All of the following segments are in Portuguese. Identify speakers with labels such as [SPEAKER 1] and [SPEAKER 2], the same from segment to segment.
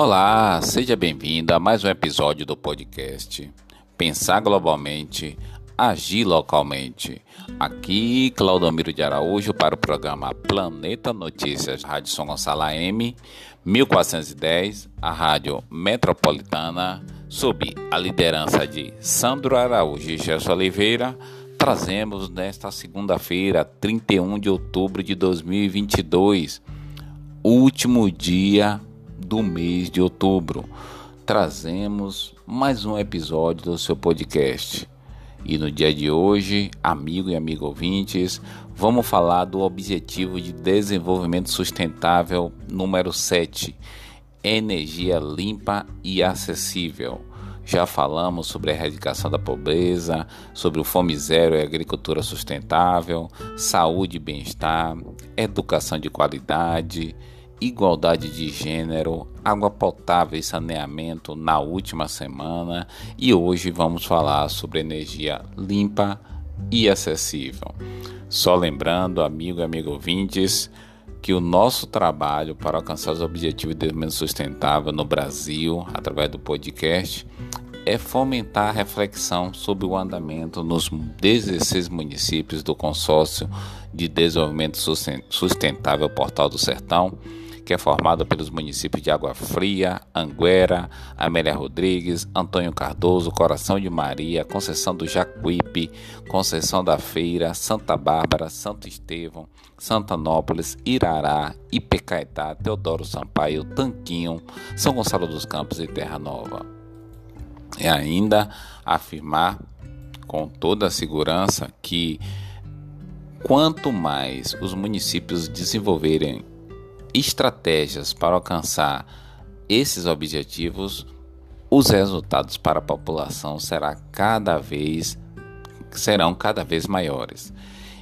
[SPEAKER 1] Olá, seja bem-vindo a mais um episódio do podcast Pensar Globalmente, Agir Localmente. Aqui, Claudomiro de Araújo para o programa Planeta Notícias, Rádio São Gonçalo AM, 1410, a Rádio Metropolitana, sob a liderança de Sandro Araújo e Gerson Oliveira, trazemos nesta segunda-feira, 31 de outubro de 2022, último dia do mês de outubro. Trazemos mais um episódio do seu podcast. E no dia de hoje, amigo e amigo ouvintes, vamos falar do Objetivo de Desenvolvimento Sustentável número 7: energia limpa e acessível. Já falamos sobre a erradicação da pobreza, sobre o fome zero e agricultura sustentável, saúde e bem-estar, educação de qualidade, igualdade de gênero, água potável e saneamento na última semana e hoje vamos falar sobre energia limpa e acessível. Só lembrando, amigo e amigo ouvintes, que o nosso trabalho para alcançar os objetivos de desenvolvimento sustentável no Brasil, através do podcast, é fomentar a reflexão sobre o andamento nos 16 municípios do Consórcio de Desenvolvimento Sustentável Portal do Sertão que é formada pelos municípios de Água Fria, Anguera, Amélia Rodrigues, Antônio Cardoso, Coração de Maria, Conceição do Jacuípe, Conceição da Feira, Santa Bárbara, Santo Estevão, Santanópolis, Irará, Ipecaetá, Teodoro Sampaio, Tanquinho, São Gonçalo dos Campos e Terra Nova. E ainda afirmar com toda a segurança que quanto mais os municípios desenvolverem estratégias para alcançar esses objetivos, os resultados para a população será cada vez serão cada vez maiores.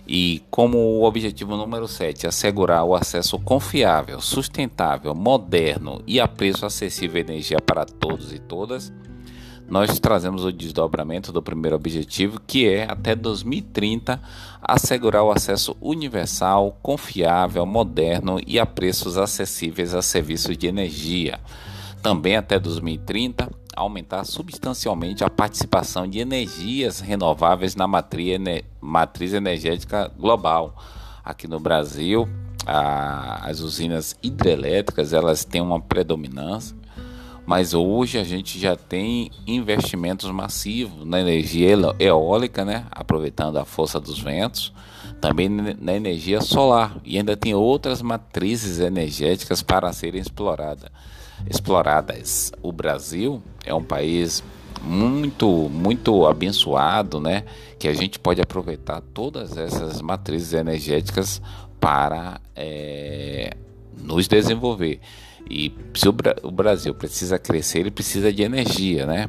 [SPEAKER 1] E como o objetivo número 7, assegurar o acesso confiável, sustentável, moderno e a preço acessível à energia para todos e todas, nós trazemos o desdobramento do primeiro objetivo, que é até 2030 assegurar o acesso universal, confiável, moderno e a preços acessíveis a serviços de energia. Também até 2030 aumentar substancialmente a participação de energias renováveis na matriz energética global. Aqui no Brasil, as usinas hidrelétricas elas têm uma predominância mas hoje a gente já tem investimentos massivos na energia eólica, né? aproveitando a força dos ventos, também na energia solar e ainda tem outras matrizes energéticas para serem exploradas. exploradas. O Brasil é um país muito, muito abençoado, né? Que a gente pode aproveitar todas essas matrizes energéticas para é, nos desenvolver. E se o, Brasil precisa crescer, ele precisa de energia, né?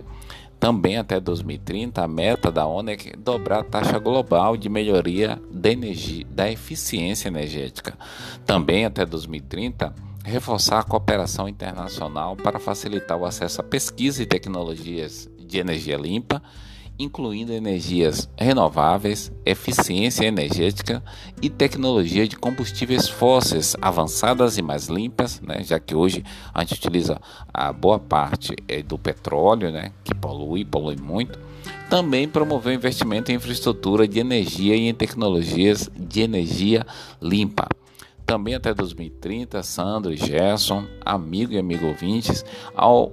[SPEAKER 1] Também até 2030, a meta da ONU é dobrar a taxa global de melhoria da, energia, da eficiência energética. Também até 2030, reforçar a cooperação internacional para facilitar o acesso a pesquisa e tecnologias de energia limpa incluindo energias renováveis, eficiência energética e tecnologia de combustíveis fósseis avançadas e mais limpas, né, já que hoje a gente utiliza a boa parte é, do petróleo, né, que polui, polui muito. Também promover investimento em infraestrutura de energia e em tecnologias de energia limpa. Também até 2030, Sandro e Gerson, amigo e amigo ouvintes,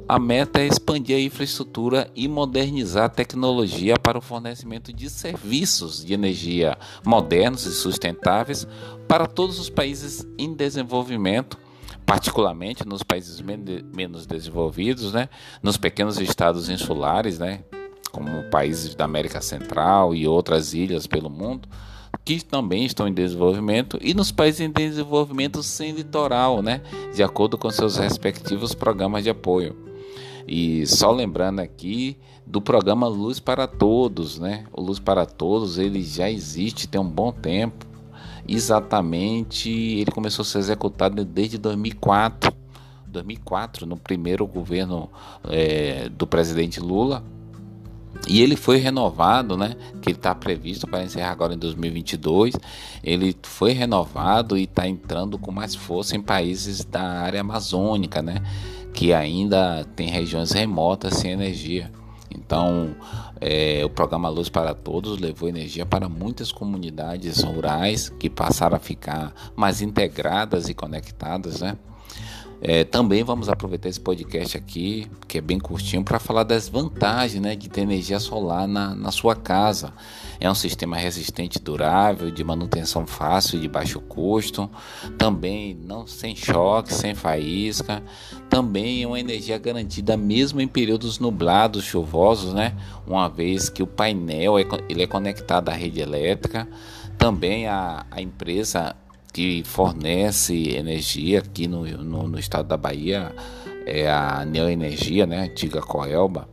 [SPEAKER 1] a meta é expandir a infraestrutura e modernizar a tecnologia para o fornecimento de serviços de energia modernos e sustentáveis para todos os países em desenvolvimento particularmente nos países menos desenvolvidos, né, nos pequenos estados insulares, né, como países da América Central e outras ilhas pelo mundo, que também estão em desenvolvimento e nos países em desenvolvimento sem litoral, né, de acordo com seus respectivos programas de apoio. E só lembrando aqui do programa Luz para Todos, né? O Luz para Todos, ele já existe tem um bom tempo. Exatamente, ele começou a ser executado desde 2004. 2004, no primeiro governo é, do presidente Lula, e ele foi renovado, né? Que ele está previsto para encerrar agora em 2022. Ele foi renovado e está entrando com mais força em países da área amazônica, né? que ainda tem regiões remotas sem energia. Então, é, o programa Luz para Todos levou energia para muitas comunidades rurais que passaram a ficar mais integradas e conectadas, né? É, também vamos aproveitar esse podcast aqui, que é bem curtinho, para falar das vantagens né, de ter energia solar na, na sua casa. É um sistema resistente, durável, de manutenção fácil, de baixo custo, também não sem choque, sem faísca, também é uma energia garantida mesmo em períodos nublados, chuvosos, né? Uma vez que o painel é, ele é conectado à rede elétrica, também a, a empresa que fornece energia aqui no, no, no estado da Bahia é a Neoenergia, né, antiga Coelba,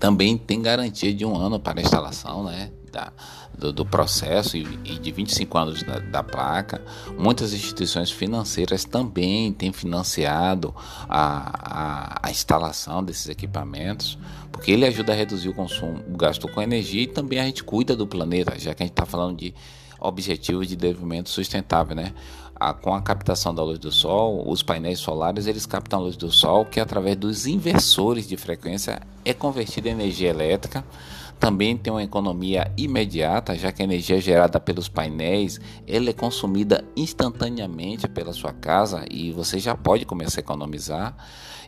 [SPEAKER 1] também tem garantia de um ano para a instalação né, da, do, do processo e, e, de 25 anos da, da, placa. Muitas instituições financeiras também têm financiado a, a, a, instalação desses equipamentos, porque ele ajuda a reduzir o consumo, o gasto com energia e também a gente cuida do planeta, já que a gente está falando de objetivos de desenvolvimento sustentável, né? A, com a captação da luz do sol, os painéis solares eles captam a luz do sol que através dos inversores de frequência é convertida em energia elétrica. Também tem uma economia imediata, já que a energia gerada pelos painéis ela é consumida instantaneamente pela sua casa e você já pode começar a economizar.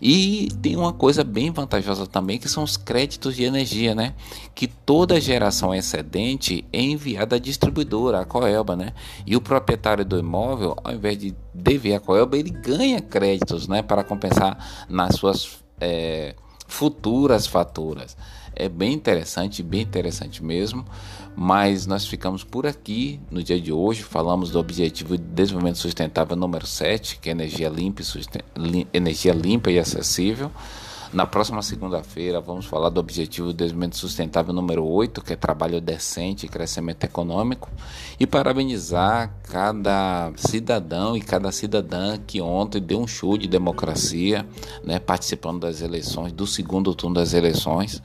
[SPEAKER 1] E tem uma coisa bem vantajosa também que são os créditos de energia, né? Que toda geração excedente é enviada à distribuidora, a Coelba, né? E o proprietário do imóvel, ao invés de dever a Coelba, ele ganha créditos, né? Para compensar nas suas é, futuras faturas. É bem interessante, bem interessante mesmo. Mas nós ficamos por aqui no dia de hoje. Falamos do Objetivo de Desenvolvimento Sustentável número 7, que é energia limpa e, energia limpa e acessível. Na próxima segunda-feira vamos falar do Objetivo de Desenvolvimento Sustentável número 8, que é trabalho decente e crescimento econômico, e parabenizar cada cidadão e cada cidadã que ontem deu um show de democracia, né, participando das eleições, do segundo turno das eleições.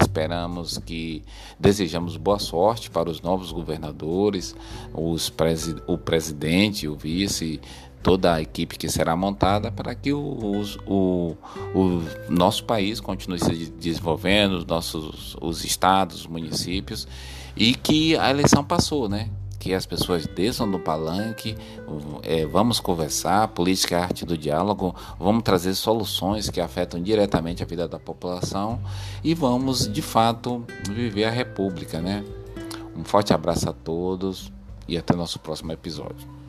[SPEAKER 1] Esperamos que desejamos boa sorte para os novos governadores, os presi o presidente, o vice, toda a equipe que será montada para que o, o, o nosso país continue se desenvolvendo, os nossos os estados, os municípios e que a eleição passou, né? que as pessoas desçam do palanque, é, vamos conversar, política é arte do diálogo, vamos trazer soluções que afetam diretamente a vida da população e vamos de fato viver a república, né? Um forte abraço a todos e até nosso próximo episódio.